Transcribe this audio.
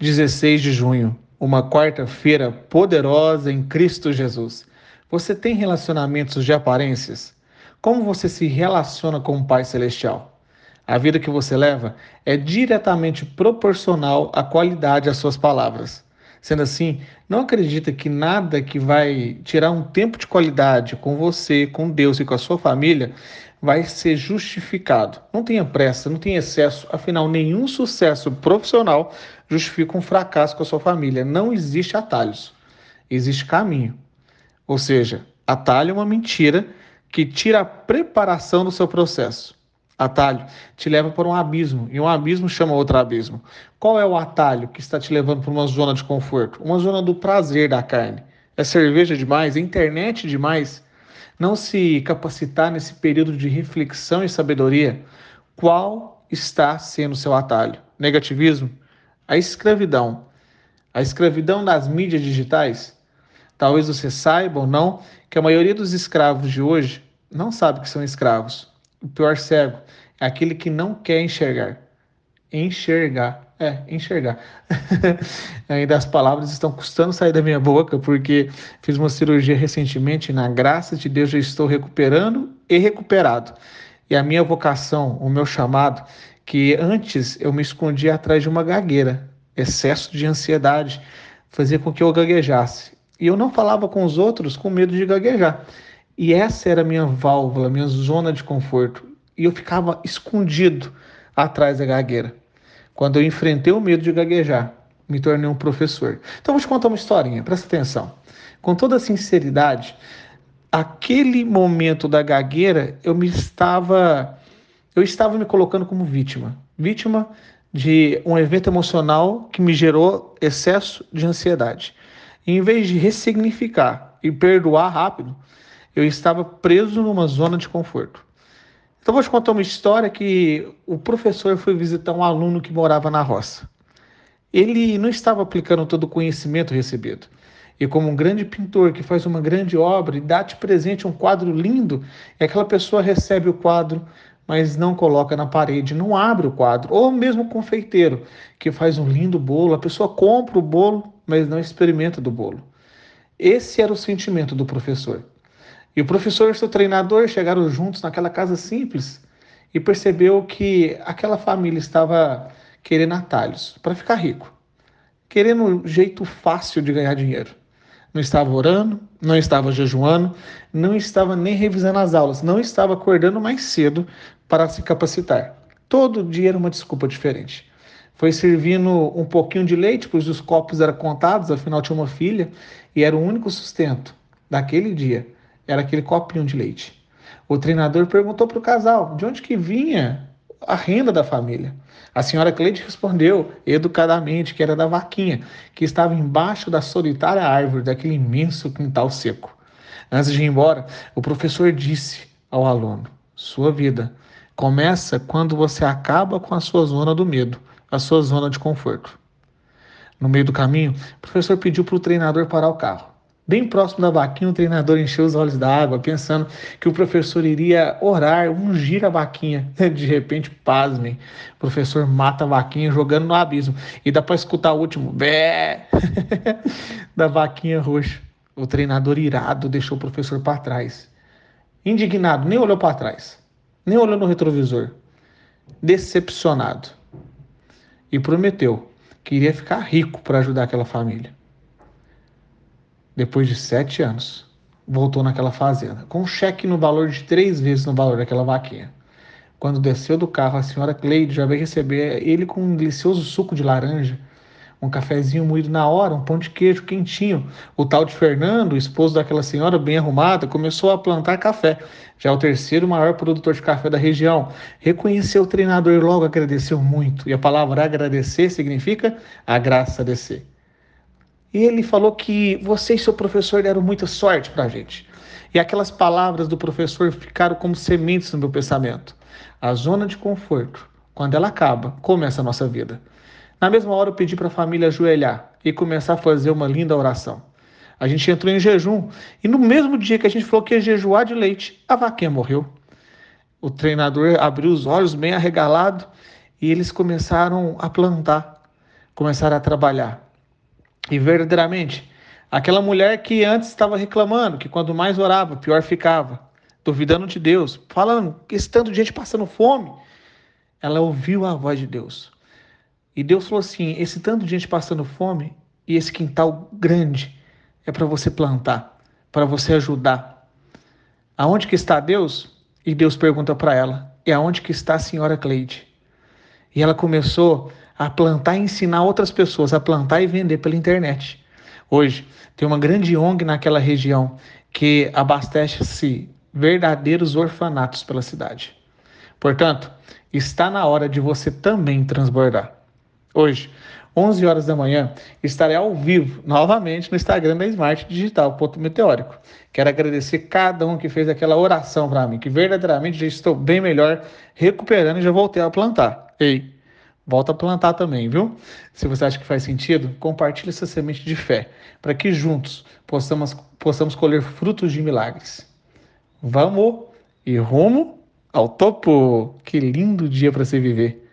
16 de junho, uma quarta-feira poderosa em Cristo Jesus. Você tem relacionamentos de aparências? Como você se relaciona com o Pai Celestial? A vida que você leva é diretamente proporcional à qualidade das suas palavras. Sendo assim, não acredita que nada que vai tirar um tempo de qualidade com você, com Deus e com a sua família vai ser justificado. Não tenha pressa, não tenha excesso, afinal, nenhum sucesso profissional justifica um fracasso com a sua família. Não existe atalhos, existe caminho. Ou seja, atalho é uma mentira que tira a preparação do seu processo. Atalho te leva para um abismo e um abismo chama outro abismo. Qual é o atalho que está te levando para uma zona de conforto? Uma zona do prazer da carne. É cerveja demais? É internet demais? não se capacitar nesse período de reflexão e sabedoria, qual está sendo seu atalho? Negativismo? A escravidão. A escravidão das mídias digitais? Talvez você saiba ou não que a maioria dos escravos de hoje não sabe que são escravos. O pior cego é aquele que não quer enxergar. Enxergar. É, enxergar. Ainda as palavras estão custando sair da minha boca, porque fiz uma cirurgia recentemente e, na graça de Deus, já estou recuperando e recuperado. E a minha vocação, o meu chamado, que antes eu me escondia atrás de uma gagueira, excesso de ansiedade, fazia com que eu gaguejasse. E eu não falava com os outros com medo de gaguejar. E essa era a minha válvula, minha zona de conforto. E eu ficava escondido atrás da gagueira. Quando eu enfrentei o medo de gaguejar, me tornei um professor. Então vou te contar uma historinha, presta atenção. Com toda sinceridade, aquele momento da gagueira, eu me estava eu estava me colocando como vítima, vítima de um evento emocional que me gerou excesso de ansiedade. E, em vez de ressignificar e perdoar rápido, eu estava preso numa zona de conforto. Então vou te contar uma história que o professor foi visitar um aluno que morava na roça. Ele não estava aplicando todo o conhecimento recebido. E como um grande pintor que faz uma grande obra e dá de presente um quadro lindo, aquela pessoa recebe o quadro, mas não coloca na parede, não abre o quadro. Ou mesmo o confeiteiro que faz um lindo bolo, a pessoa compra o bolo, mas não experimenta do bolo. Esse era o sentimento do professor. E o professor e seu treinador chegaram juntos naquela casa simples e percebeu que aquela família estava querendo atalhos para ficar rico, querendo um jeito fácil de ganhar dinheiro. Não estava orando, não estava jejuando, não estava nem revisando as aulas, não estava acordando mais cedo para se capacitar. Todo dia era uma desculpa diferente. Foi servindo um pouquinho de leite, pois os copos eram contados, afinal tinha uma filha, e era o único sustento daquele dia era aquele copinho de leite. O treinador perguntou para o casal de onde que vinha a renda da família. A senhora Cleide respondeu educadamente que era da vaquinha, que estava embaixo da solitária árvore daquele imenso quintal seco. Antes de ir embora, o professor disse ao aluno: Sua vida começa quando você acaba com a sua zona do medo, a sua zona de conforto. No meio do caminho, o professor pediu para o treinador parar o carro. Bem próximo da vaquinha, o treinador encheu os olhos d'água, pensando que o professor iria orar, ungir a vaquinha. De repente, pasmem, o professor mata a vaquinha jogando no abismo. E dá para escutar o último bé da vaquinha roxa. O treinador irado deixou o professor para trás. Indignado, nem olhou para trás, nem olhou no retrovisor. Decepcionado. E prometeu que iria ficar rico para ajudar aquela família depois de sete anos, voltou naquela fazenda, com um cheque no valor de três vezes no valor daquela vaquinha. Quando desceu do carro, a senhora Cleide já veio receber ele com um delicioso suco de laranja, um cafezinho moído na hora, um pão de queijo quentinho. O tal de Fernando, esposo daquela senhora bem arrumada, começou a plantar café. Já o terceiro maior produtor de café da região. Reconheceu o treinador e logo agradeceu muito. E a palavra agradecer significa a graça descer. E ele falou que você e seu professor deram muita sorte para a gente. E aquelas palavras do professor ficaram como sementes no meu pensamento. A zona de conforto, quando ela acaba, começa a nossa vida. Na mesma hora eu pedi para a família ajoelhar e começar a fazer uma linda oração. A gente entrou em jejum e no mesmo dia que a gente falou que ia jejuar de leite, a vaquinha morreu. O treinador abriu os olhos bem arregalado e eles começaram a plantar começaram a trabalhar. E verdadeiramente, aquela mulher que antes estava reclamando, que quando mais orava, pior ficava, duvidando de Deus, falando que esse tanto de gente passando fome, ela ouviu a voz de Deus. E Deus falou assim: esse tanto de gente passando fome e esse quintal grande é para você plantar, para você ajudar. Aonde que está Deus? E Deus pergunta para ela: e aonde que está a senhora Cleide? E ela começou a plantar e ensinar outras pessoas a plantar e vender pela internet. Hoje tem uma grande ONG naquela região que abastece-se verdadeiros orfanatos pela cidade. Portanto, está na hora de você também transbordar. Hoje, 11 horas da manhã, estarei ao vivo novamente no Instagram da Smart Digital, ponto meteórico. Quero agradecer cada um que fez aquela oração para mim, que verdadeiramente já estou bem melhor, recuperando e já voltei a plantar. Ei, volta a plantar também, viu? Se você acha que faz sentido, compartilhe essa semente de fé, para que juntos possamos, possamos colher frutos de milagres. Vamos e rumo ao topo! Que lindo dia para se viver!